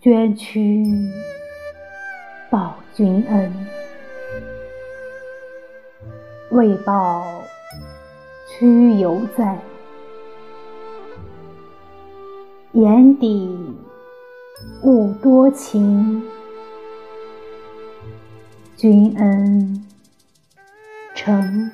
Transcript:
捐躯报君恩未报屈犹在。眼底物多情君恩成